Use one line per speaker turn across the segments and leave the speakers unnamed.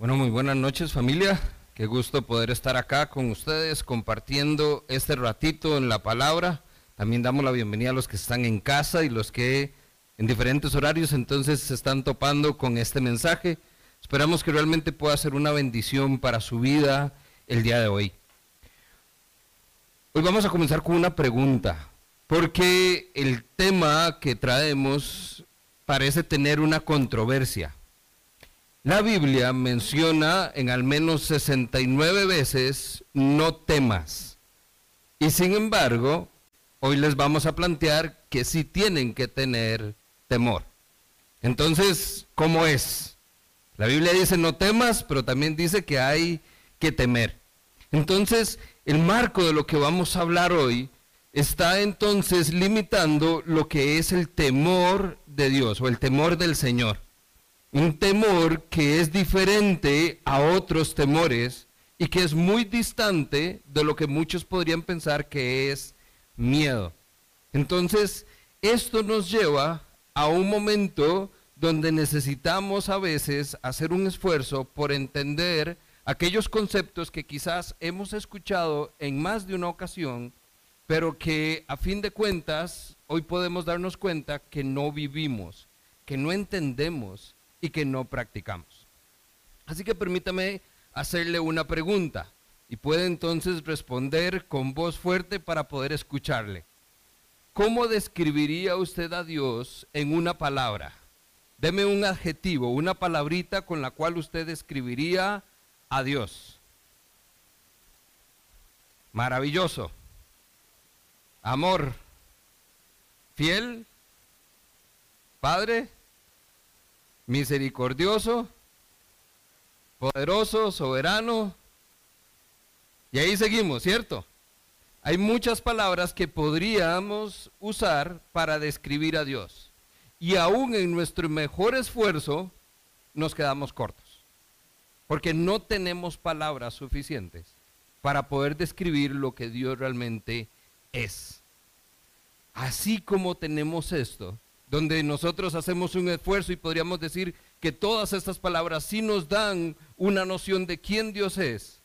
Bueno, muy buenas noches familia. Qué gusto poder estar acá con ustedes compartiendo este ratito en la palabra. También damos la bienvenida a los que están en casa y los que en diferentes horarios entonces se están topando con este mensaje. Esperamos que realmente pueda ser una bendición para su vida el día de hoy. Hoy vamos a comenzar con una pregunta, porque el tema que traemos parece tener una controversia. La Biblia menciona en al menos 69 veces no temas. Y sin embargo, hoy les vamos a plantear que sí tienen que tener temor. Entonces, ¿cómo es? La Biblia dice no temas, pero también dice que hay que temer. Entonces, el marco de lo que vamos a hablar hoy está entonces limitando lo que es el temor de Dios o el temor del Señor. Un temor que es diferente a otros temores y que es muy distante de lo que muchos podrían pensar que es miedo. Entonces, esto nos lleva a un momento donde necesitamos a veces hacer un esfuerzo por entender aquellos conceptos que quizás hemos escuchado en más de una ocasión, pero que a fin de cuentas hoy podemos darnos cuenta que no vivimos, que no entendemos y que no practicamos. Así que permítame hacerle una pregunta y puede entonces responder con voz fuerte para poder escucharle. ¿Cómo describiría usted a Dios en una palabra? Deme un adjetivo, una palabrita con la cual usted describiría a Dios. Maravilloso. Amor. Fiel. Padre. Misericordioso. Poderoso, soberano. Y ahí seguimos, ¿cierto? Hay muchas palabras que podríamos usar para describir a Dios. Y aún en nuestro mejor esfuerzo nos quedamos cortos porque no tenemos palabras suficientes para poder describir lo que Dios realmente es. Así como tenemos esto, donde nosotros hacemos un esfuerzo y podríamos decir que todas estas palabras sí nos dan una noción de quién Dios es.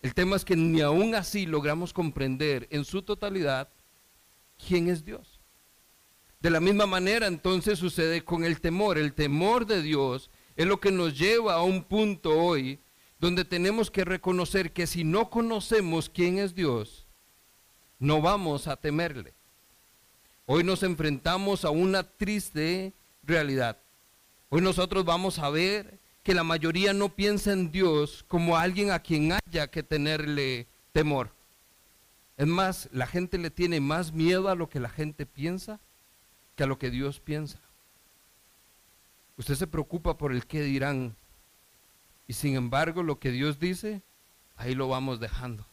El tema es que ni aún así logramos comprender en su totalidad quién es Dios. De la misma manera entonces sucede con el temor. El temor de Dios es lo que nos lleva a un punto hoy donde tenemos que reconocer que si no conocemos quién es Dios, no vamos a temerle. Hoy nos enfrentamos a una triste realidad. Hoy nosotros vamos a ver que la mayoría no piensa en Dios como alguien a quien haya que tenerle temor. Es más, la gente le tiene más miedo a lo que la gente piensa que a lo que Dios piensa. Usted se preocupa por el qué dirán. Y sin embargo, lo que Dios dice, ahí lo vamos dejando.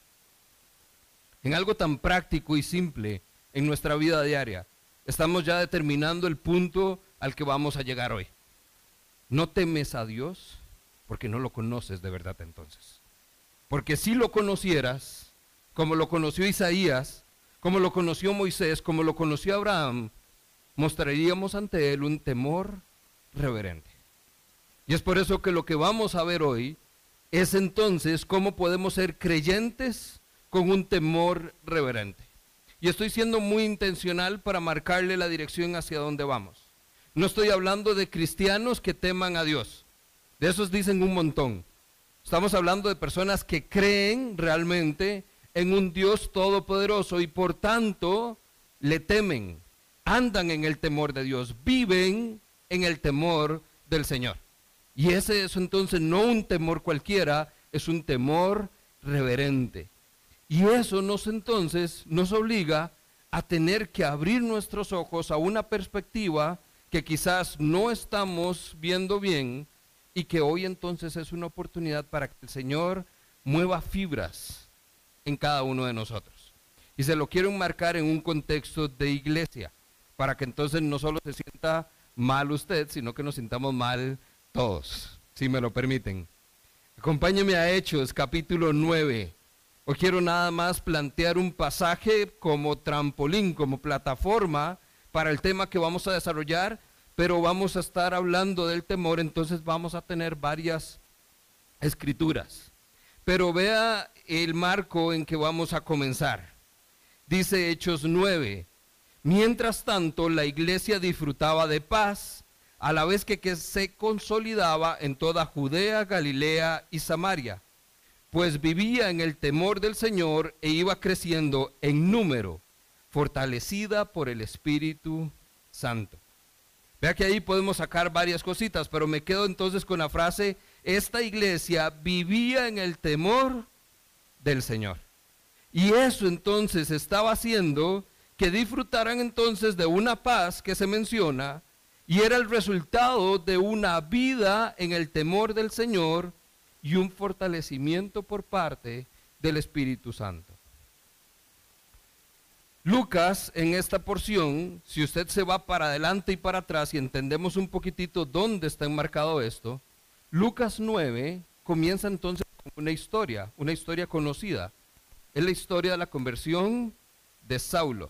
En algo tan práctico y simple en nuestra vida diaria, estamos ya determinando el punto al que vamos a llegar hoy. No temes a Dios porque no lo conoces de verdad entonces. Porque si lo conocieras, como lo conoció Isaías, como lo conoció Moisés, como lo conoció Abraham, mostraríamos ante él un temor reverente. Y es por eso que lo que vamos a ver hoy es entonces cómo podemos ser creyentes con un temor reverente. Y estoy siendo muy intencional para marcarle la dirección hacia donde vamos. No estoy hablando de cristianos que teman a Dios. De esos dicen un montón. Estamos hablando de personas que creen realmente en un Dios todopoderoso y por tanto le temen, andan en el temor de Dios, viven en el temor del Señor. Y ese es entonces no un temor cualquiera, es un temor reverente. Y eso nos entonces nos obliga a tener que abrir nuestros ojos a una perspectiva que quizás no estamos viendo bien y que hoy entonces es una oportunidad para que el Señor mueva fibras en cada uno de nosotros. Y se lo quiero enmarcar en un contexto de iglesia, para que entonces no solo se sienta mal usted, sino que nos sintamos mal todos, si me lo permiten. Acompáñeme a Hechos, capítulo 9. Hoy quiero nada más plantear un pasaje como trampolín, como plataforma para el tema que vamos a desarrollar, pero vamos a estar hablando del temor, entonces vamos a tener varias escrituras. Pero vea el marco en que vamos a comenzar. Dice Hechos 9, mientras tanto la iglesia disfrutaba de paz, a la vez que se consolidaba en toda Judea, Galilea y Samaria, pues vivía en el temor del Señor e iba creciendo en número, fortalecida por el Espíritu Santo. Vea que ahí podemos sacar varias cositas, pero me quedo entonces con la frase, esta iglesia vivía en el temor del Señor. Y eso entonces estaba haciendo que disfrutaran entonces de una paz que se menciona y era el resultado de una vida en el temor del Señor y un fortalecimiento por parte del Espíritu Santo. Lucas en esta porción, si usted se va para adelante y para atrás y entendemos un poquitito dónde está enmarcado esto, Lucas 9 comienza entonces con una historia, una historia conocida. Es la historia de la conversión de Saulo.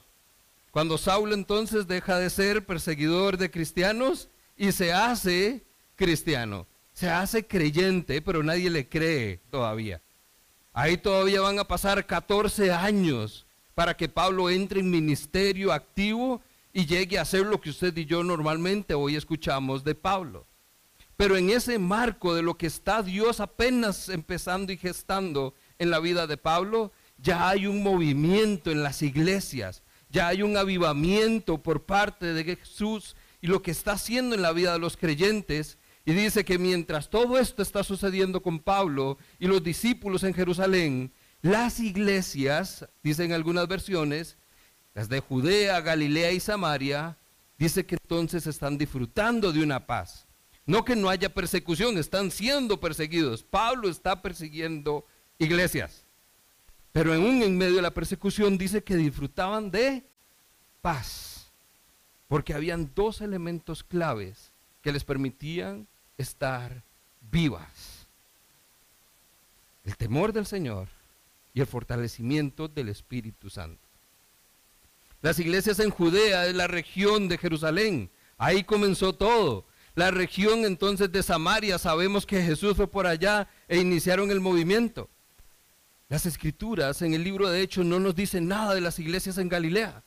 Cuando Saulo entonces deja de ser perseguidor de cristianos y se hace cristiano, se hace creyente, pero nadie le cree todavía. Ahí todavía van a pasar 14 años para que Pablo entre en ministerio activo y llegue a hacer lo que usted y yo normalmente hoy escuchamos de Pablo. Pero en ese marco de lo que está Dios apenas empezando y gestando en la vida de Pablo, ya hay un movimiento en las iglesias, ya hay un avivamiento por parte de Jesús y lo que está haciendo en la vida de los creyentes. Y dice que mientras todo esto está sucediendo con Pablo y los discípulos en Jerusalén, las iglesias, dicen algunas versiones, las de Judea, Galilea y Samaria, dice que entonces están disfrutando de una paz. No que no haya persecución, están siendo perseguidos. Pablo está persiguiendo iglesias. Pero en un en medio de la persecución dice que disfrutaban de paz. Porque habían dos elementos claves que les permitían estar vivas. El temor del Señor y el fortalecimiento del Espíritu Santo. Las iglesias en Judea es la región de Jerusalén. Ahí comenzó todo. La región entonces de Samaria, sabemos que Jesús fue por allá e iniciaron el movimiento. Las escrituras en el libro de Hechos no nos dicen nada de las iglesias en Galilea.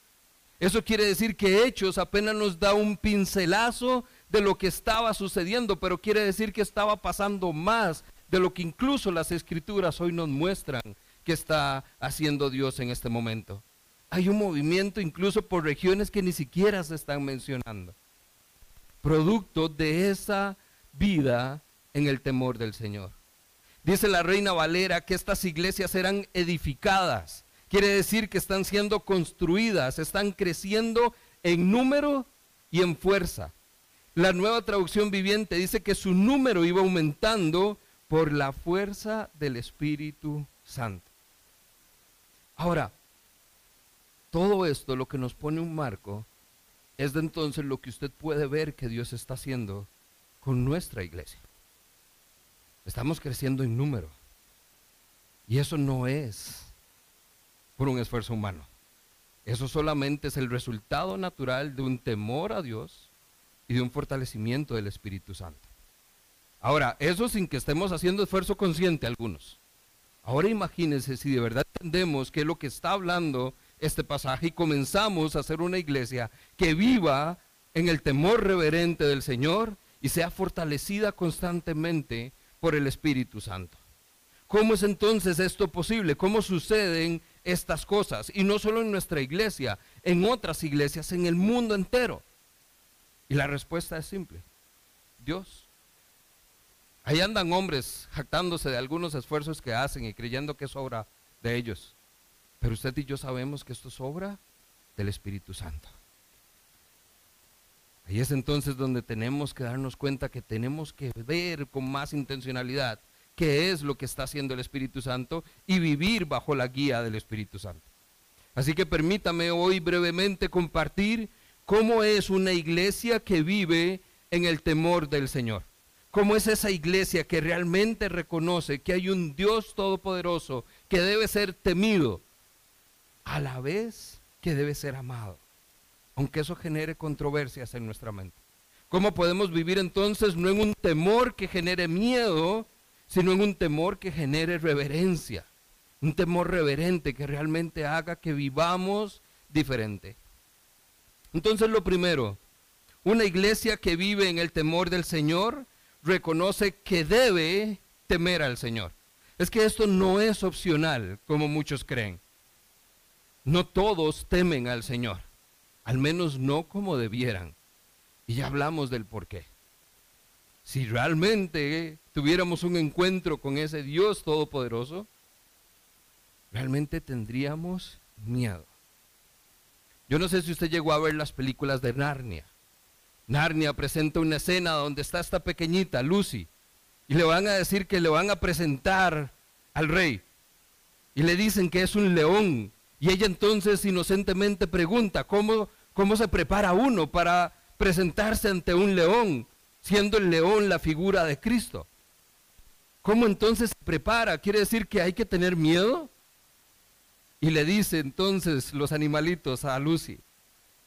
Eso quiere decir que Hechos apenas nos da un pincelazo de lo que estaba sucediendo, pero quiere decir que estaba pasando más de lo que incluso las escrituras hoy nos muestran que está haciendo Dios en este momento. Hay un movimiento incluso por regiones que ni siquiera se están mencionando. Producto de esa vida en el temor del Señor. Dice la reina Valera que estas iglesias eran edificadas. Quiere decir que están siendo construidas, están creciendo en número y en fuerza. La nueva traducción viviente dice que su número iba aumentando por la fuerza del Espíritu Santo. Ahora, todo esto lo que nos pone un marco es de entonces lo que usted puede ver que Dios está haciendo con nuestra iglesia. Estamos creciendo en número. Y eso no es por un esfuerzo humano. Eso solamente es el resultado natural de un temor a Dios y de un fortalecimiento del Espíritu Santo. Ahora, eso sin que estemos haciendo esfuerzo consciente algunos. Ahora imagínense si de verdad entendemos qué es lo que está hablando este pasaje y comenzamos a hacer una iglesia que viva en el temor reverente del Señor y sea fortalecida constantemente por el Espíritu Santo. ¿Cómo es entonces esto posible? ¿Cómo suceden estas cosas? Y no solo en nuestra iglesia, en otras iglesias, en el mundo entero. Y la respuesta es simple. Dios. Ahí andan hombres jactándose de algunos esfuerzos que hacen y creyendo que es obra de ellos. Pero usted y yo sabemos que esto es obra del Espíritu Santo. Ahí es entonces donde tenemos que darnos cuenta que tenemos que ver con más intencionalidad qué es lo que está haciendo el Espíritu Santo y vivir bajo la guía del Espíritu Santo. Así que permítame hoy brevemente compartir cómo es una iglesia que vive en el temor del Señor. ¿Cómo es esa iglesia que realmente reconoce que hay un Dios todopoderoso que debe ser temido a la vez que debe ser amado? Aunque eso genere controversias en nuestra mente. ¿Cómo podemos vivir entonces no en un temor que genere miedo, sino en un temor que genere reverencia, un temor reverente que realmente haga que vivamos diferente. Entonces lo primero, una iglesia que vive en el temor del Señor reconoce que debe temer al Señor. Es que esto no es opcional, como muchos creen. No todos temen al Señor, al menos no como debieran. Y ya hablamos del por qué. Si realmente tuviéramos un encuentro con ese Dios todopoderoso, realmente tendríamos miedo. Yo no sé si usted llegó a ver las películas de Narnia. Narnia presenta una escena donde está esta pequeñita, Lucy, y le van a decir que le van a presentar al rey. Y le dicen que es un león. Y ella entonces inocentemente pregunta, ¿cómo, cómo se prepara uno para presentarse ante un león, siendo el león la figura de Cristo? ¿Cómo entonces se prepara? ¿Quiere decir que hay que tener miedo? Y le dice entonces los animalitos a Lucy,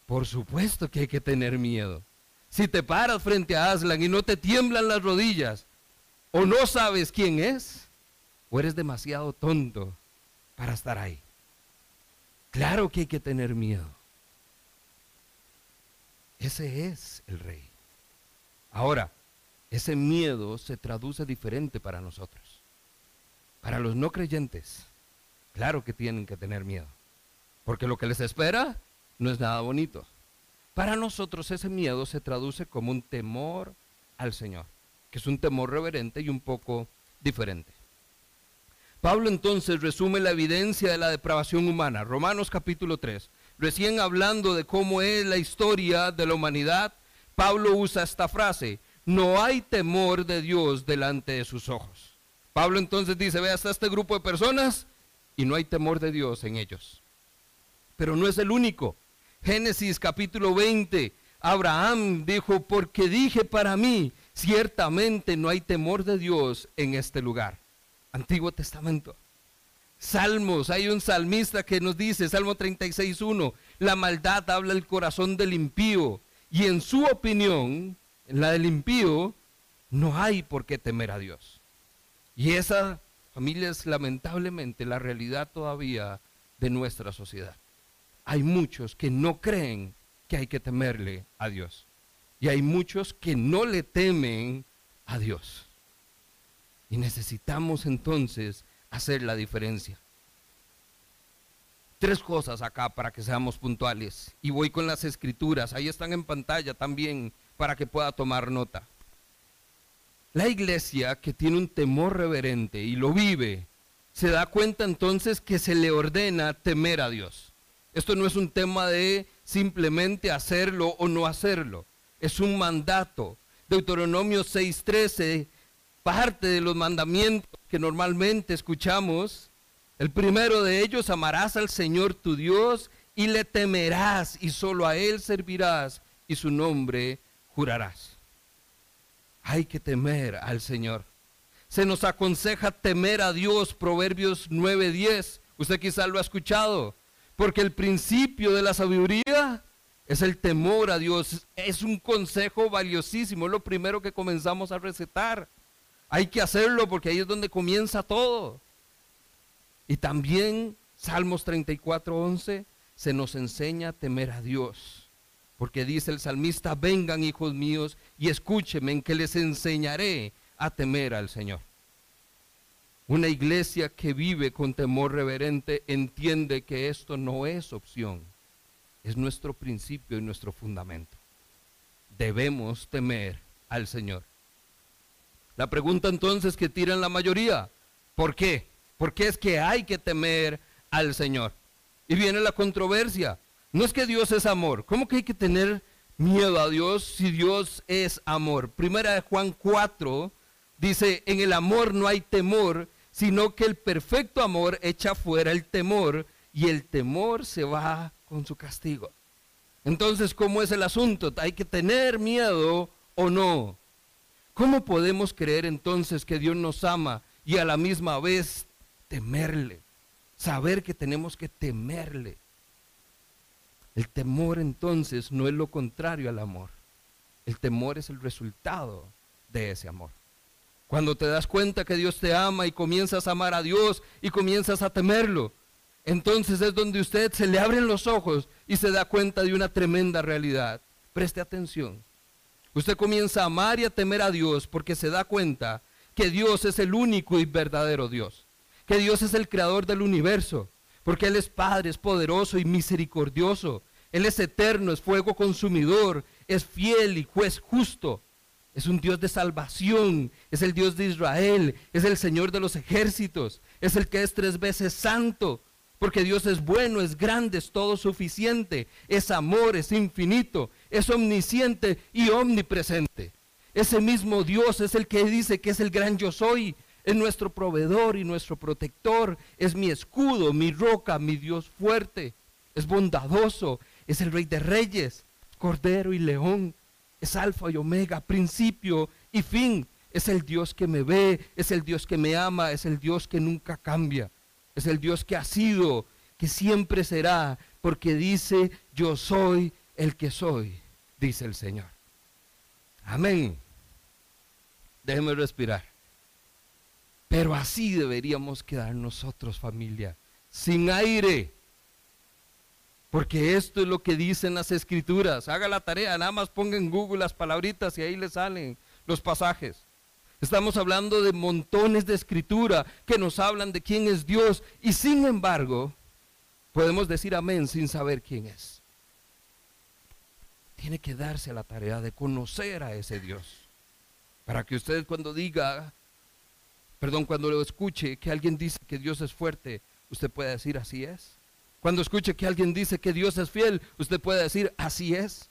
por supuesto que hay que tener miedo. Si te paras frente a Aslan y no te tiemblan las rodillas, o no sabes quién es, o eres demasiado tonto para estar ahí. Claro que hay que tener miedo. Ese es el rey. Ahora, ese miedo se traduce diferente para nosotros. Para los no creyentes, claro que tienen que tener miedo, porque lo que les espera no es nada bonito. Para nosotros ese miedo se traduce como un temor al Señor, que es un temor reverente y un poco diferente. Pablo entonces resume la evidencia de la depravación humana, Romanos capítulo 3. Recién hablando de cómo es la historia de la humanidad, Pablo usa esta frase, no hay temor de Dios delante de sus ojos. Pablo entonces dice, ve hasta este grupo de personas y no hay temor de Dios en ellos. Pero no es el único. Génesis capítulo 20, Abraham dijo, porque dije para mí, ciertamente no hay temor de Dios en este lugar. Antiguo Testamento. Salmos, hay un salmista que nos dice, Salmo 36.1, la maldad habla el corazón del impío y en su opinión, en la del impío, no hay por qué temer a Dios. Y esa familia es lamentablemente la realidad todavía de nuestra sociedad hay muchos que no creen que hay que temerle a Dios. Y hay muchos que no le temen a Dios. Y necesitamos entonces hacer la diferencia. Tres cosas acá para que seamos puntuales. Y voy con las escrituras. Ahí están en pantalla también para que pueda tomar nota. La iglesia que tiene un temor reverente y lo vive, se da cuenta entonces que se le ordena temer a Dios. Esto no es un tema de simplemente hacerlo o no hacerlo. Es un mandato. Deuteronomio 6:13, parte de los mandamientos que normalmente escuchamos, el primero de ellos, amarás al Señor tu Dios y le temerás y solo a Él servirás y su nombre jurarás. Hay que temer al Señor. Se nos aconseja temer a Dios, Proverbios 9:10. Usted quizá lo ha escuchado. Porque el principio de la sabiduría es el temor a Dios. Es un consejo valiosísimo. Es lo primero que comenzamos a recetar. Hay que hacerlo porque ahí es donde comienza todo. Y también Salmos 34, 11 se nos enseña a temer a Dios. Porque dice el salmista, vengan hijos míos y escúchenme en que les enseñaré a temer al Señor. Una iglesia que vive con temor reverente entiende que esto no es opción, es nuestro principio y nuestro fundamento. Debemos temer al Señor. La pregunta entonces que tiran la mayoría, ¿por qué? ¿Por qué es que hay que temer al Señor? Y viene la controversia. No es que Dios es amor. ¿Cómo que hay que tener miedo a Dios si Dios es amor? Primera de Juan 4 dice, en el amor no hay temor, sino que el perfecto amor echa fuera el temor y el temor se va con su castigo. Entonces, ¿cómo es el asunto? ¿Hay que tener miedo o no? ¿Cómo podemos creer entonces que Dios nos ama y a la misma vez temerle? Saber que tenemos que temerle. El temor entonces no es lo contrario al amor. El temor es el resultado de ese amor. Cuando te das cuenta que Dios te ama y comienzas a amar a Dios y comienzas a temerlo, entonces es donde usted se le abren los ojos y se da cuenta de una tremenda realidad. Preste atención. Usted comienza a amar y a temer a Dios porque se da cuenta que Dios es el único y verdadero Dios, que Dios es el creador del universo, porque Él es Padre, es poderoso y misericordioso, Él es eterno, es fuego consumidor, es fiel y juez justo, es un Dios de salvación, es el Dios de Israel, es el Señor de los ejércitos, es el que es tres veces santo, porque Dios es bueno, es grande, es todo suficiente, es amor, es infinito, es omnisciente y omnipresente. Ese mismo Dios es el que dice que es el gran yo soy, es nuestro proveedor y nuestro protector, es mi escudo, mi roca, mi Dios fuerte, es bondadoso, es el rey de reyes, cordero y león, es alfa y omega, principio y fin. Es el Dios que me ve, es el Dios que me ama, es el Dios que nunca cambia. Es el Dios que ha sido, que siempre será, porque dice, yo soy el que soy, dice el Señor. Amén. Déjeme respirar. Pero así deberíamos quedar nosotros, familia, sin aire porque esto es lo que dicen las escrituras. Haga la tarea, nada más ponga en Google las palabritas y ahí le salen los pasajes. Estamos hablando de montones de escritura que nos hablan de quién es Dios y sin embargo podemos decir amén sin saber quién es. Tiene que darse la tarea de conocer a ese Dios. Para que usted cuando diga, perdón, cuando lo escuche que alguien dice que Dios es fuerte, usted pueda decir así es. Cuando escuche que alguien dice que Dios es fiel, usted puede decir, así es.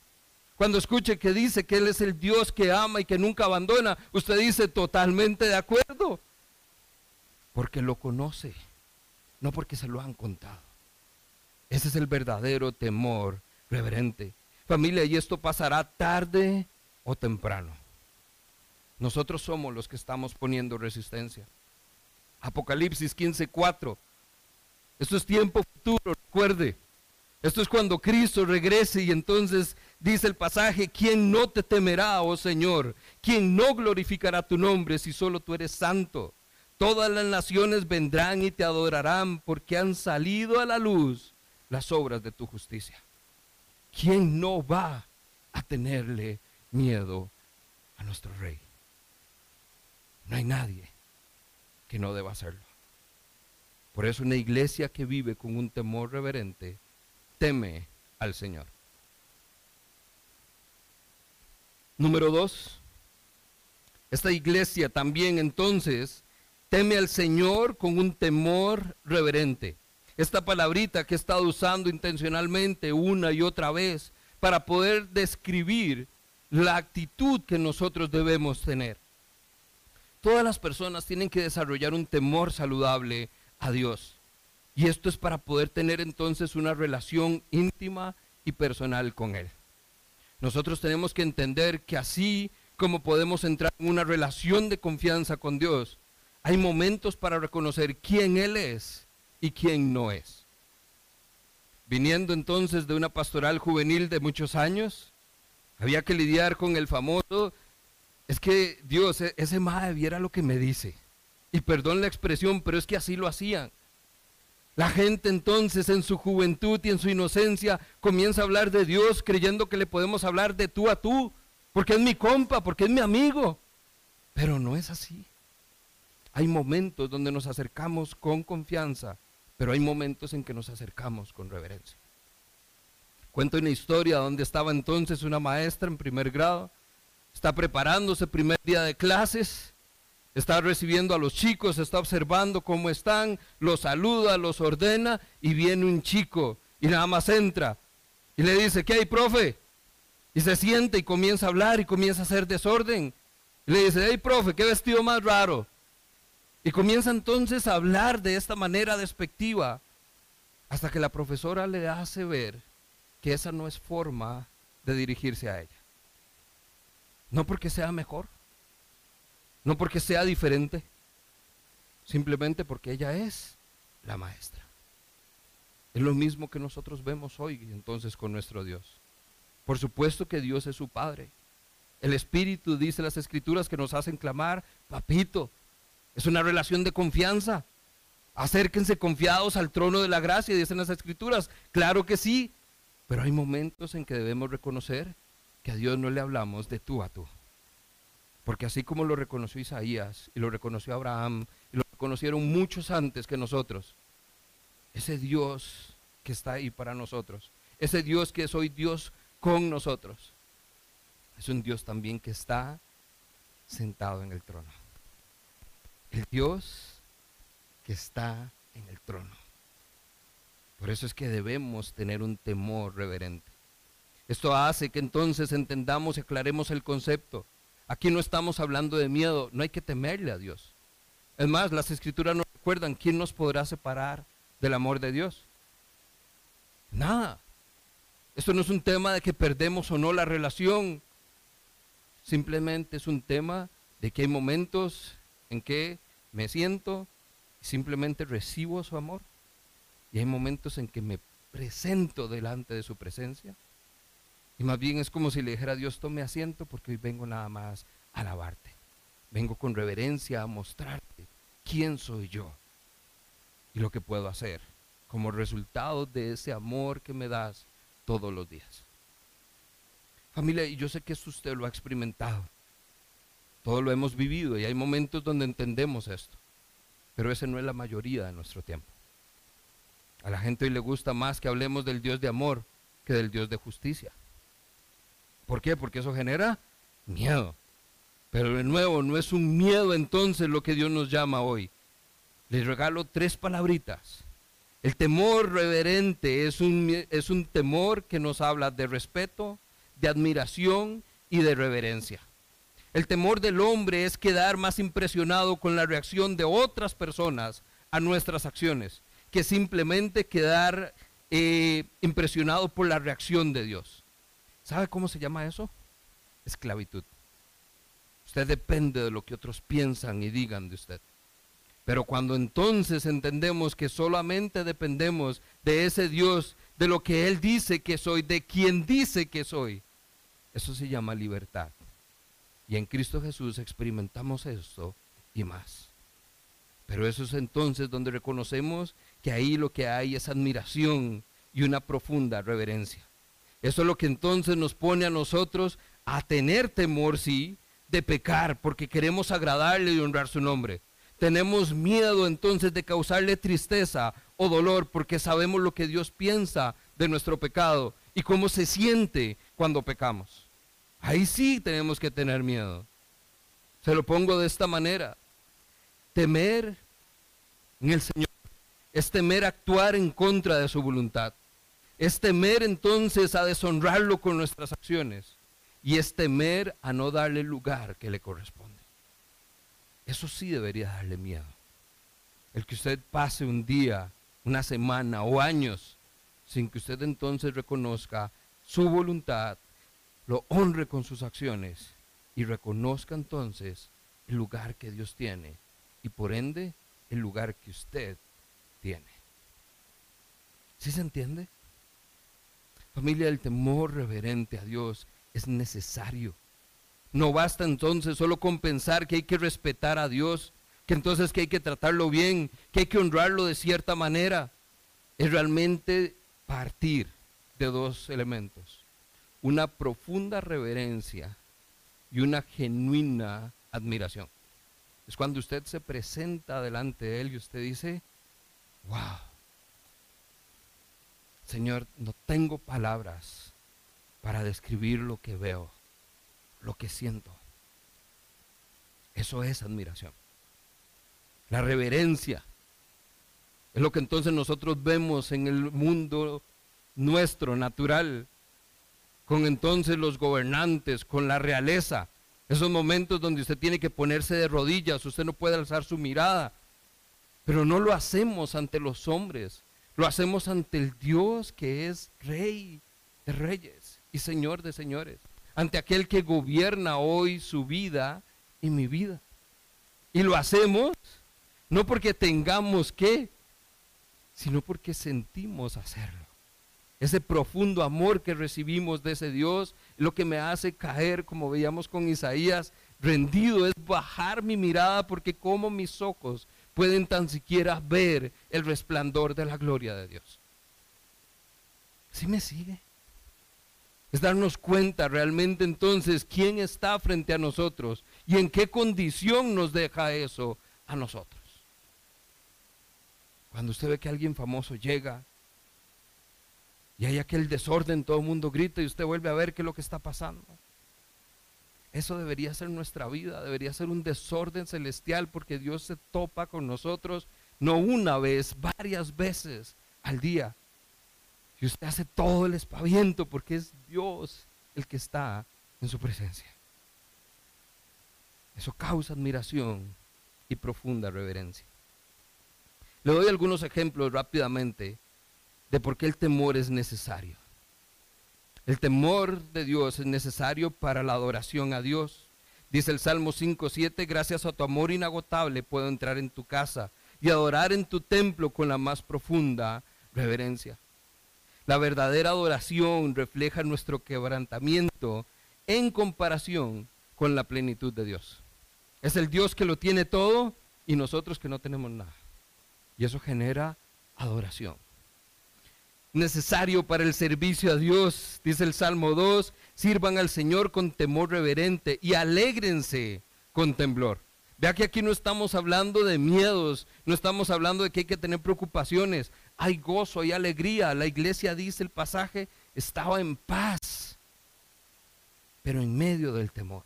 Cuando escuche que dice que Él es el Dios que ama y que nunca abandona, usted dice totalmente de acuerdo. Porque lo conoce, no porque se lo han contado. Ese es el verdadero temor reverente. Familia, y esto pasará tarde o temprano. Nosotros somos los que estamos poniendo resistencia. Apocalipsis 15:4 esto es tiempo futuro, recuerde. Esto es cuando Cristo regrese y entonces dice el pasaje, ¿quién no te temerá, oh Señor? ¿Quién no glorificará tu nombre si solo tú eres santo? Todas las naciones vendrán y te adorarán porque han salido a la luz las obras de tu justicia. ¿Quién no va a tenerle miedo a nuestro rey? No hay nadie que no deba hacerlo. Por eso una iglesia que vive con un temor reverente teme al Señor. Número dos, esta iglesia también entonces teme al Señor con un temor reverente. Esta palabrita que he estado usando intencionalmente una y otra vez para poder describir la actitud que nosotros debemos tener. Todas las personas tienen que desarrollar un temor saludable a Dios. Y esto es para poder tener entonces una relación íntima y personal con Él. Nosotros tenemos que entender que así como podemos entrar en una relación de confianza con Dios, hay momentos para reconocer quién Él es y quién no es. Viniendo entonces de una pastoral juvenil de muchos años, había que lidiar con el famoso, es que Dios, e-, ese madre viera lo que me dice. Y perdón la expresión, pero es que así lo hacían. La gente entonces en su juventud y en su inocencia comienza a hablar de Dios creyendo que le podemos hablar de tú a tú, porque es mi compa, porque es mi amigo. Pero no es así. Hay momentos donde nos acercamos con confianza, pero hay momentos en que nos acercamos con reverencia. Cuento una historia donde estaba entonces una maestra en primer grado, está preparándose primer día de clases Está recibiendo a los chicos, está observando cómo están, los saluda, los ordena y viene un chico y nada más entra y le dice, ¿qué hay, profe? Y se siente y comienza a hablar y comienza a hacer desorden. Y le dice, hey, profe, qué vestido más raro. Y comienza entonces a hablar de esta manera despectiva hasta que la profesora le hace ver que esa no es forma de dirigirse a ella. No porque sea mejor, no porque sea diferente, simplemente porque ella es la maestra. Es lo mismo que nosotros vemos hoy entonces con nuestro Dios. Por supuesto que Dios es su Padre. El Espíritu, dice las Escrituras, que nos hacen clamar, papito. Es una relación de confianza. Acérquense confiados al trono de la gracia, dicen las Escrituras. Claro que sí, pero hay momentos en que debemos reconocer que a Dios no le hablamos de tú a tú. Porque así como lo reconoció Isaías y lo reconoció Abraham y lo reconocieron muchos antes que nosotros, ese Dios que está ahí para nosotros, ese Dios que es hoy Dios con nosotros, es un Dios también que está sentado en el trono. El Dios que está en el trono. Por eso es que debemos tener un temor reverente. Esto hace que entonces entendamos y aclaremos el concepto. Aquí no estamos hablando de miedo, no hay que temerle a Dios. Es más, las escrituras nos recuerdan quién nos podrá separar del amor de Dios. Nada. Esto no es un tema de que perdemos o no la relación. Simplemente es un tema de que hay momentos en que me siento y simplemente recibo su amor. Y hay momentos en que me presento delante de su presencia. Y más bien es como si le dijera a Dios, tome asiento porque hoy vengo nada más a alabarte. Vengo con reverencia a mostrarte quién soy yo y lo que puedo hacer como resultado de ese amor que me das todos los días. Familia, y yo sé que eso usted lo ha experimentado. Todo lo hemos vivido y hay momentos donde entendemos esto. Pero ese no es la mayoría de nuestro tiempo. A la gente hoy le gusta más que hablemos del Dios de amor que del Dios de justicia. ¿Por qué? Porque eso genera miedo. Pero de nuevo, no es un miedo entonces lo que Dios nos llama hoy. Les regalo tres palabritas. El temor reverente es un, es un temor que nos habla de respeto, de admiración y de reverencia. El temor del hombre es quedar más impresionado con la reacción de otras personas a nuestras acciones que simplemente quedar eh, impresionado por la reacción de Dios. ¿Sabe cómo se llama eso? Esclavitud. Usted depende de lo que otros piensan y digan de usted. Pero cuando entonces entendemos que solamente dependemos de ese Dios, de lo que Él dice que soy, de quien dice que soy, eso se llama libertad. Y en Cristo Jesús experimentamos esto y más. Pero eso es entonces donde reconocemos que ahí lo que hay es admiración y una profunda reverencia. Eso es lo que entonces nos pone a nosotros a tener temor, sí, de pecar, porque queremos agradarle y honrar su nombre. Tenemos miedo entonces de causarle tristeza o dolor, porque sabemos lo que Dios piensa de nuestro pecado y cómo se siente cuando pecamos. Ahí sí tenemos que tener miedo. Se lo pongo de esta manera. Temer en el Señor es temer actuar en contra de su voluntad. Es temer entonces a deshonrarlo con nuestras acciones. Y es temer a no darle el lugar que le corresponde. Eso sí debería darle miedo. El que usted pase un día, una semana o años sin que usted entonces reconozca su voluntad, lo honre con sus acciones y reconozca entonces el lugar que Dios tiene y por ende el lugar que usted tiene. ¿Sí se entiende? Familia, el temor reverente a Dios es necesario. No basta entonces solo con pensar que hay que respetar a Dios, que entonces que hay que tratarlo bien, que hay que honrarlo de cierta manera. Es realmente partir de dos elementos. Una profunda reverencia y una genuina admiración. Es cuando usted se presenta delante de Él y usted dice, wow, Señor, no tengo palabras para describir lo que veo, lo que siento. Eso es admiración. La reverencia es lo que entonces nosotros vemos en el mundo nuestro, natural, con entonces los gobernantes, con la realeza. Esos momentos donde usted tiene que ponerse de rodillas, usted no puede alzar su mirada, pero no lo hacemos ante los hombres, lo hacemos ante el Dios que es Rey de Reyes y Señor de Señores, ante aquel que gobierna hoy su vida y mi vida. Y lo hacemos no porque tengamos que, sino porque sentimos hacerlo. ese profundo amor que recibimos de ese Dios, lo que me hace caer, como veíamos con Isaías, rendido, es bajar mi mirada porque como mis ojos pueden tan siquiera ver el resplandor de la gloria de Dios. ¿Sí me sigue? Es darnos cuenta realmente entonces quién está frente a nosotros y en qué condición nos deja eso a nosotros. Cuando usted ve que alguien famoso llega y hay aquel desorden, todo el mundo grita y usted vuelve a ver qué es lo que está pasando. Eso debería ser nuestra vida, debería ser un desorden celestial porque Dios se topa con nosotros no una vez, varias veces al día. Y usted hace todo el espaviento porque es Dios el que está en su presencia. Eso causa admiración y profunda reverencia. Le doy algunos ejemplos rápidamente de por qué el temor es necesario. El temor de Dios es necesario para la adoración a Dios. Dice el Salmo 5.7, gracias a tu amor inagotable puedo entrar en tu casa y adorar en tu templo con la más profunda reverencia. La verdadera adoración refleja nuestro quebrantamiento en comparación con la plenitud de Dios. Es el Dios que lo tiene todo y nosotros que no tenemos nada. Y eso genera adoración necesario para el servicio a Dios. Dice el Salmo 2, sirvan al Señor con temor reverente y alégrense con temblor. Vea que aquí no estamos hablando de miedos, no estamos hablando de que hay que tener preocupaciones. Hay gozo, hay alegría. La iglesia dice el pasaje, estaba en paz, pero en medio del temor.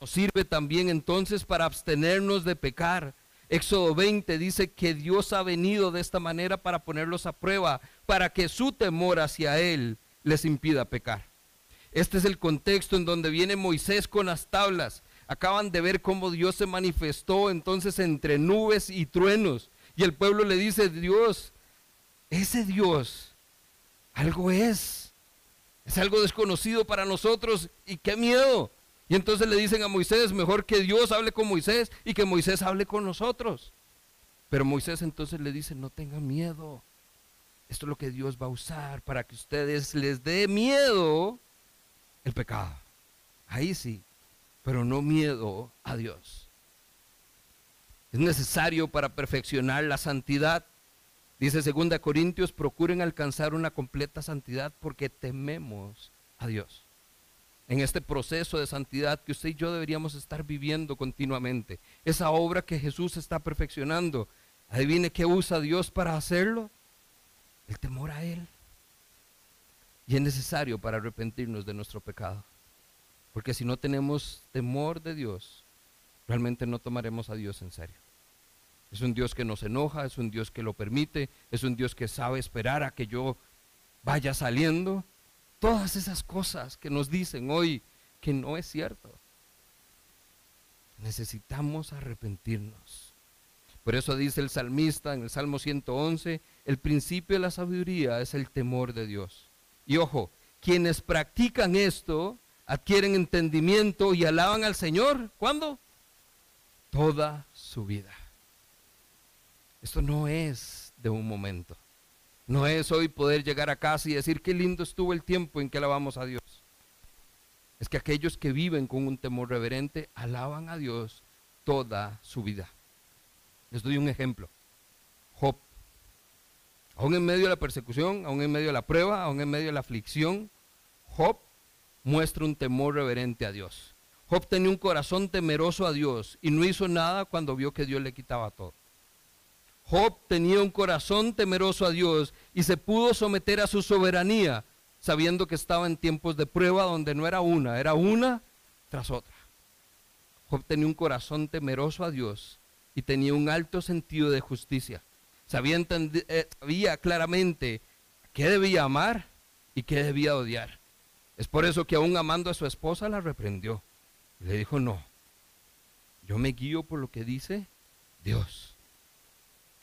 Nos sirve también entonces para abstenernos de pecar, Éxodo 20 dice que Dios ha venido de esta manera para ponerlos a prueba, para que su temor hacia Él les impida pecar. Este es el contexto en donde viene Moisés con las tablas. Acaban de ver cómo Dios se manifestó entonces entre nubes y truenos. Y el pueblo le dice, Dios, ese Dios, algo es. Es algo desconocido para nosotros y qué miedo. Y entonces le dicen a Moisés, mejor que Dios hable con Moisés y que Moisés hable con nosotros. Pero Moisés entonces le dice, no tengan miedo. Esto es lo que Dios va a usar para que ustedes les dé miedo el pecado. Ahí sí, pero no miedo a Dios. Es necesario para perfeccionar la santidad. Dice 2 Corintios, procuren alcanzar una completa santidad porque tememos a Dios en este proceso de santidad que usted y yo deberíamos estar viviendo continuamente. Esa obra que Jesús está perfeccionando. Adivine qué usa Dios para hacerlo. El temor a Él. Y es necesario para arrepentirnos de nuestro pecado. Porque si no tenemos temor de Dios, realmente no tomaremos a Dios en serio. Es un Dios que nos enoja, es un Dios que lo permite, es un Dios que sabe esperar a que yo vaya saliendo Todas esas cosas que nos dicen hoy que no es cierto. Necesitamos arrepentirnos. Por eso dice el salmista en el Salmo 111, el principio de la sabiduría es el temor de Dios. Y ojo, quienes practican esto adquieren entendimiento y alaban al Señor. ¿Cuándo? Toda su vida. Esto no es de un momento. No es hoy poder llegar a casa y decir qué lindo estuvo el tiempo en que alabamos a Dios. Es que aquellos que viven con un temor reverente alaban a Dios toda su vida. Les doy un ejemplo. Job. Aún en medio de la persecución, aún en medio de la prueba, aún en medio de la aflicción, Job muestra un temor reverente a Dios. Job tenía un corazón temeroso a Dios y no hizo nada cuando vio que Dios le quitaba todo. Job tenía un corazón temeroso a Dios y se pudo someter a su soberanía, sabiendo que estaba en tiempos de prueba donde no era una, era una tras otra. Job tenía un corazón temeroso a Dios y tenía un alto sentido de justicia. Sabía, eh, claramente qué debía amar y qué debía odiar. Es por eso que aún amando a su esposa la reprendió. Le dijo, no, yo me guío por lo que dice Dios.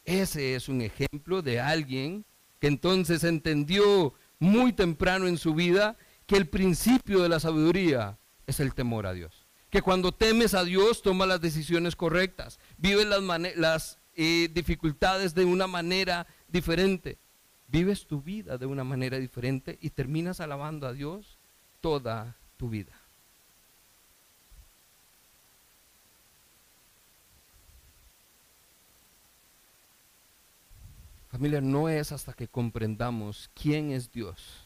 Ese es un ejemplo de alguien que entonces entendió muy temprano en su vida que el principio de la sabiduría es el temor a Dios. Que cuando temes a Dios toma las decisiones correctas, vive las, las eh, dificultades de una manera diferente. vives tu vida de una manera diferente y terminas alabando a Dios toda tu vida. Familia, no es hasta que comprendamos quién es Dios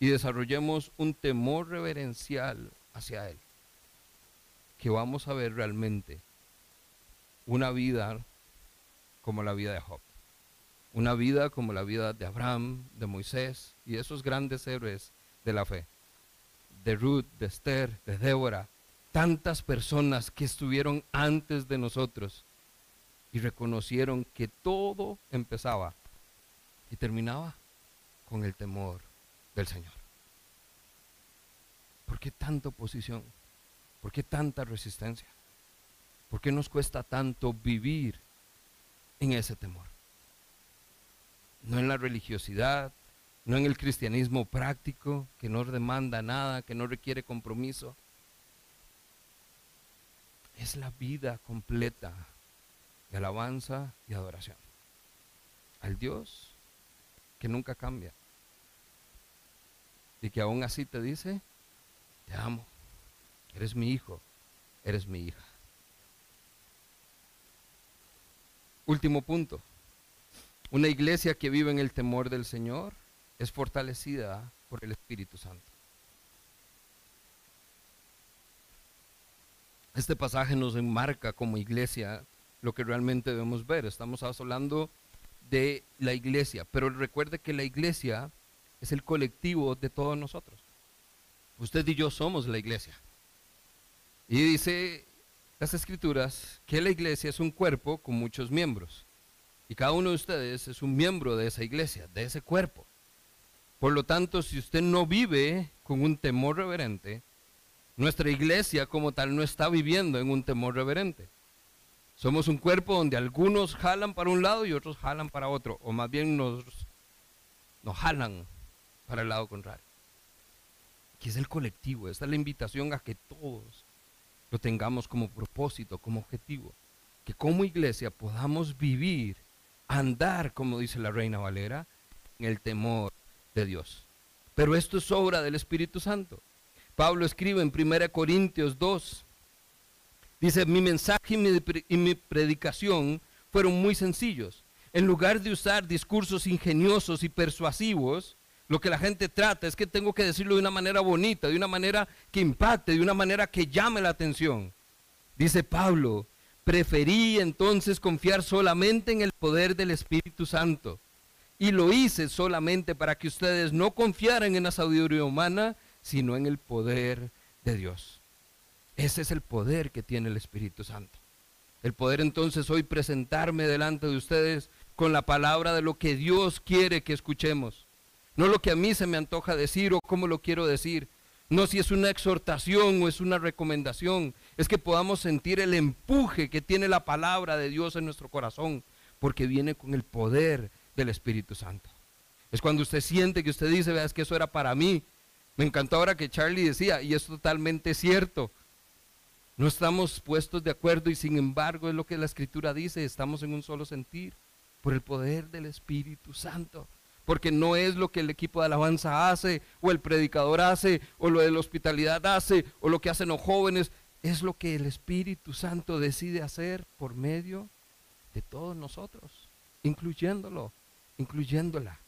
y desarrollemos un temor reverencial hacia Él que vamos a ver realmente una vida como la vida de Job. Una vida como la vida de Abraham, de Moisés y esos grandes héroes de la fe. De Ruth, de Esther, de Débora. Tantas personas que estuvieron antes de nosotros y reconocieron que todo empezaba y terminaba con el temor del Señor. ¿Por qué tanta oposición? ¿Por qué tanta resistencia? ¿Por qué nos cuesta tanto vivir en ese temor? No en la religiosidad, no en el cristianismo práctico que no demanda nada, que no requiere compromiso. Es la vida completa alabanza y adoración al Dios que nunca cambia y que aún así te dice, te amo, eres mi hijo, eres mi hija. Último punto. Una iglesia que vive en el temor del Señor es fortalecida por el Espíritu Santo. Este pasaje nos enmarca como iglesia lo que realmente debemos ver. Estamos hablando de la iglesia, pero recuerde que la iglesia es el colectivo de todos nosotros. Usted y yo somos la iglesia. Y dice las escrituras que la iglesia es un cuerpo con muchos miembros. Y cada uno de ustedes es un miembro de esa iglesia, de ese cuerpo. Por lo tanto, si usted no vive con un temor reverente, nuestra iglesia como tal no está viviendo en un temor reverente. Somos un cuerpo donde algunos jalan para un lado y otros jalan para otro, o más bien nos, nos jalan para el lado contrario. Que es el colectivo, esta es la invitación a que todos lo tengamos como propósito, como objetivo. Que como iglesia podamos vivir, andar, como dice la Reina Valera, en el temor de Dios. Pero esto es obra del Espíritu Santo. Pablo escribe en 1 Corintios 2, dice, mi mensaje y mi, predicación fueron muy sencillos. En lugar de usar discursos ingeniosos y persuasivos, lo que la gente trata es que tengo que decirlo de una manera bonita, de una manera que impacte, de una manera que llame la atención. Dice Pablo, preferí entonces confiar solamente en el poder del Espíritu Santo. Y lo hice solamente para que ustedes no confiaran en la sabiduría humana, sino en el poder de Dios. Ese es el poder que tiene el Espíritu Santo. El poder entonces hoy presentarme delante de ustedes con la palabra de lo que Dios quiere que escuchemos. No lo que a mí se me antoja decir o cómo lo quiero decir. No si es una exhortación o es una recomendación. Es que podamos sentir el empuje que tiene la palabra de Dios en nuestro corazón. Porque viene con el poder del Espíritu Santo. Es cuando usted siente que usted dice, veas que eso era para mí. Me encantó ahora que Charlie decía, y es totalmente cierto. No estamos puestos de acuerdo y sin embargo es lo que la escritura dice, estamos en un solo sentir por el poder del Espíritu Santo porque no es lo que el equipo de alabanza hace, o el predicador hace, o lo de la hospitalidad hace, o lo que hacen los jóvenes, es lo que el Espíritu Santo decide hacer por medio de todos nosotros, incluyéndolo, incluyéndola.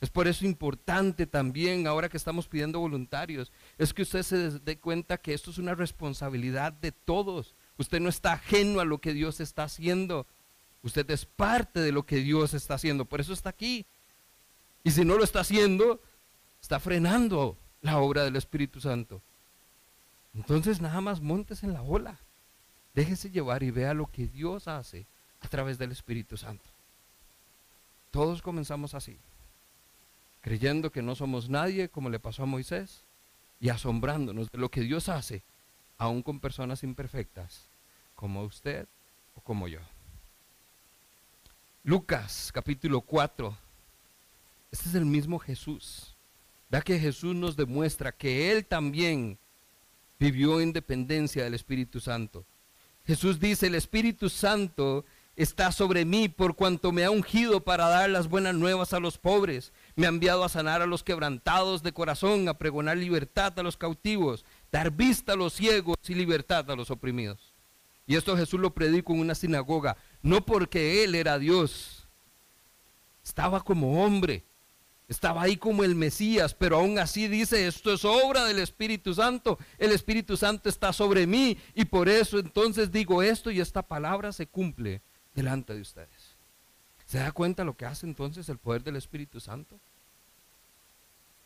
Es por eso importante también, ahora que estamos pidiendo voluntarios, es que usted se dé cuenta que esto es una responsabilidad de todos. Usted no está ajeno a lo que Dios está haciendo. Usted es parte de lo que Dios está haciendo. Por eso está aquí. Y si no lo está haciendo, está frenando la obra del Espíritu Santo. Entonces nada más montes en la ola. Déjese llevar y vea lo que Dios hace a través del Espíritu Santo. Todos comenzamos así, creyendo que no somos nadie como le pasó a Moisés y asombrándonos de lo que Dios hace, aún con personas imperfectas como usted o como yo. Lucas capítulo 4 este es el mismo Jesús. Vea que Jesús nos demuestra que Él también vivió en dependencia del Espíritu Santo. Jesús dice, el Espíritu Santo está sobre mí por cuanto me ha ungido para dar las buenas nuevas a los pobres. Me ha enviado a sanar a los quebrantados de corazón, a pregonar libertad a los cautivos, dar vista a los ciegos y libertad a los oprimidos. Y esto Jesús lo predicó en una sinagoga, no porque Él era Dios, estaba como hombre, estaba ahí como el Mesías, pero aún así dice, esto es obra del Espíritu Santo, el Espíritu Santo está sobre mí y por eso entonces digo esto y esta palabra se cumple delante de ustedes. ¿Se da cuenta lo que hace entonces el poder del Espíritu Santo?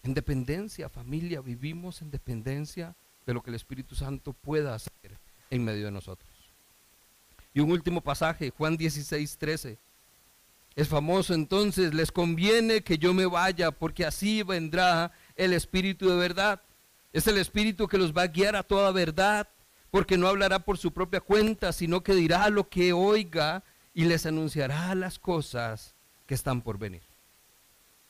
En dependencia, familia, vivimos en dependencia de lo que el Espíritu Santo pueda hacer en medio de nosotros. Y un último pasaje, Juan 16, 13. Es famoso entonces, les conviene que yo me vaya porque así vendrá el Espíritu de verdad. Es el Espíritu que los va a guiar a toda verdad, porque no hablará por su propia cuenta, sino que dirá lo que oiga y les anunciará las cosas que están por venir.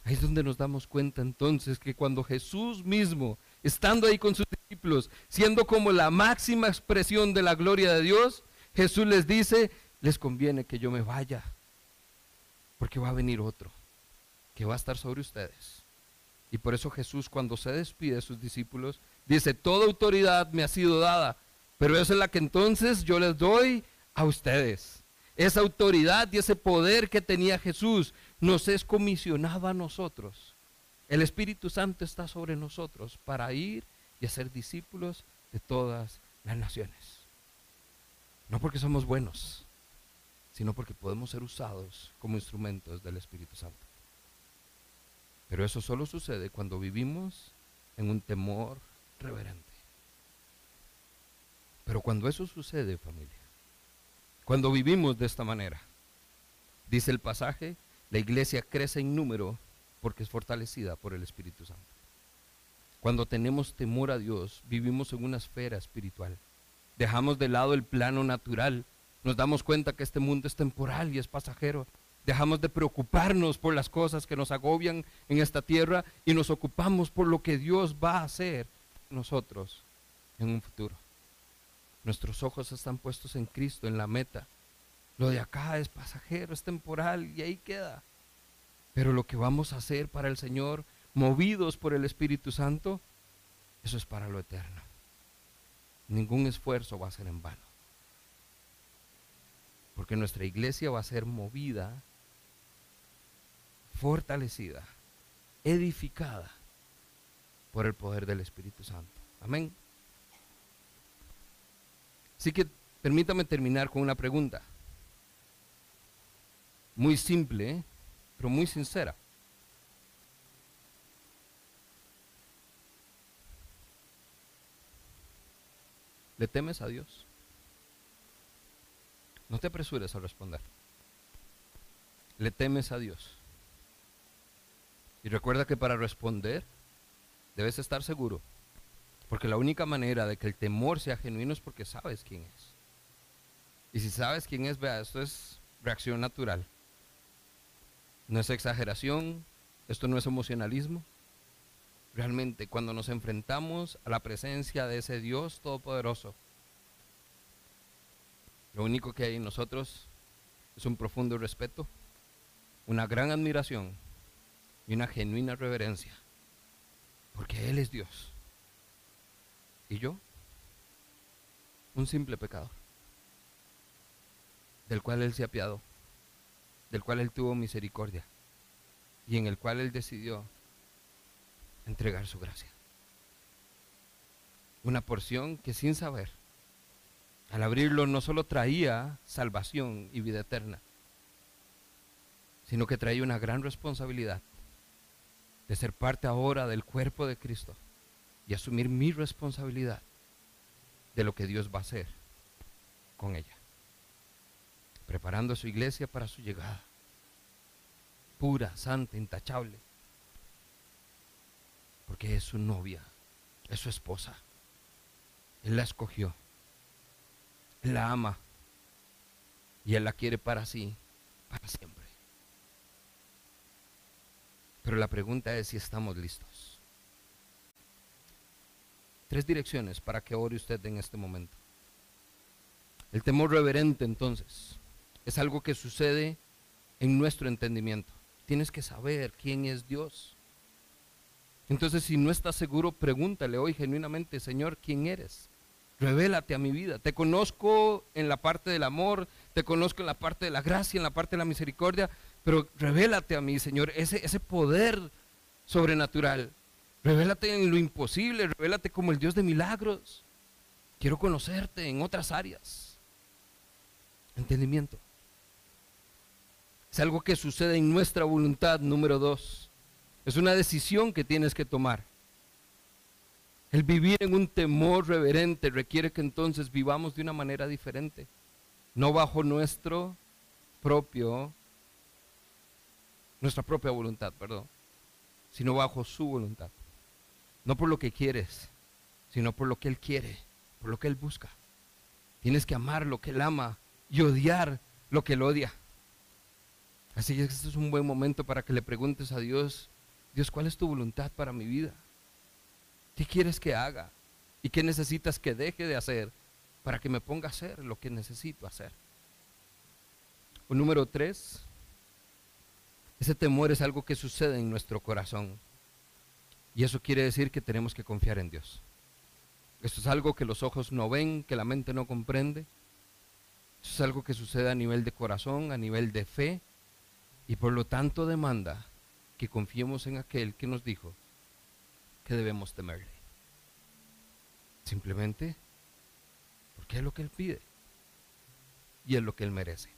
Ahí es donde nos damos cuenta entonces que cuando Jesús mismo, estando ahí con sus discípulos, siendo como la máxima expresión de la gloria de Dios, Jesús les dice, les conviene que yo me vaya, porque va a venir otro que va a estar sobre ustedes. Y por eso Jesús cuando se despide de sus discípulos, dice, toda autoridad me ha sido dada, pero esa es la que entonces yo les doy a ustedes. Esa autoridad y ese poder que tenía Jesús nos es comisionado a nosotros. El Espíritu Santo está sobre nosotros para ir y hacer discípulos de todas las naciones. No porque somos buenos, sino porque podemos ser usados como instrumentos del Espíritu Santo. Pero eso solo sucede cuando vivimos en un temor reverente. Pero cuando eso sucede, familia, cuando vivimos de esta manera, dice el pasaje, la iglesia crece en número porque es fortalecida por el Espíritu Santo. Cuando tenemos temor a Dios, vivimos en una esfera espiritual. Dejamos de lado el plano natural nos damos cuenta que este mundo es temporal y es pasajero. Dejamos de preocuparnos por las cosas que nos agobian en esta tierra y nos ocupamos por lo que Dios va a hacer nosotros en un futuro. Nuestros ojos están puestos en Cristo, en la meta. Lo de acá es pasajero, es temporal y ahí queda. Pero lo que vamos a hacer para el Señor, movidos por el Espíritu Santo, eso es para lo eterno. Ningún esfuerzo va a ser en vano. Porque nuestra iglesia va a ser movida, fortalecida, edificada por el poder del Espíritu Santo. Amén. Así que permítame terminar con una pregunta. Muy simple, pero muy sincera. ¿Le temes a Dios? No te apresures a responder. Le temes a Dios. Y recuerda que para responder debes estar seguro. Porque la única manera de que el temor sea genuino es porque sabes quién es. Y si sabes quién es, vea, esto es reacción natural. No es exageración, esto no es emocionalismo. Realmente cuando nos enfrentamos a la presencia de ese Dios todopoderoso, lo único que hay en nosotros es un profundo respeto, una gran admiración y una genuina reverencia, porque Él es Dios. Y yo, un simple pecador, del cual Él se apiadó, del cual Él tuvo misericordia y en el cual Él decidió entregar su gracia. Una porción que sin saber al abrirlo no solo traía salvación y vida eterna, sino que traía una gran responsabilidad de ser parte ahora del cuerpo de Cristo y asumir mi responsabilidad de lo que Dios va a hacer con ella, preparando a su iglesia para su llegada, pura, santa, intachable, porque es su novia, es su esposa, Él la escogió. La ama. Y Él la quiere para sí, para siempre. Pero la pregunta es si estamos listos. Tres direcciones para que ore usted en este momento. El temor reverente entonces. es algo que sucede en nuestro entendimiento. Tienes que saber quién es Dios. Entonces, si no estás seguro, pregúntale hoy genuinamente, Señor, ¿quién eres? Revélate a mi vida. Te conozco en la parte del amor, te conozco en la parte de la gracia, en la parte de la misericordia, pero revélate a mí, Señor, ese, ese poder sobrenatural. Revélate en lo imposible, revélate como el Dios de milagros. Quiero conocerte en otras áreas. Entendimiento. Es algo que sucede en nuestra voluntad, número dos. Es una decisión que tienes que tomar. El vivir en un temor reverente requiere que entonces vivamos de una manera diferente, no bajo nuestro propio, nuestra propia voluntad, perdón, sino bajo su voluntad. No por lo que quieres, sino por lo que Él quiere, por lo que Él busca. Tienes que amar lo que Él ama y odiar lo que Él odia. Así que este es un buen momento para que le preguntes a Dios, Dios, ¿cuál es tu voluntad para mi vida? ¿Qué quieres que haga? ¿Y qué necesitas que deje de hacer para que me ponga a hacer lo que necesito hacer? O número tres, ese temor es algo que sucede en nuestro corazón. Y eso quiere decir que tenemos que confiar en Dios. Esto es algo que los ojos no ven, que la mente no comprende. Eso es algo que sucede a nivel de corazón, a nivel de fe, y por lo tanto demanda que confiemos en aquel que nos dijo, que debemos temerle? Simplemente porque es lo que Él pide y es lo que Él merece.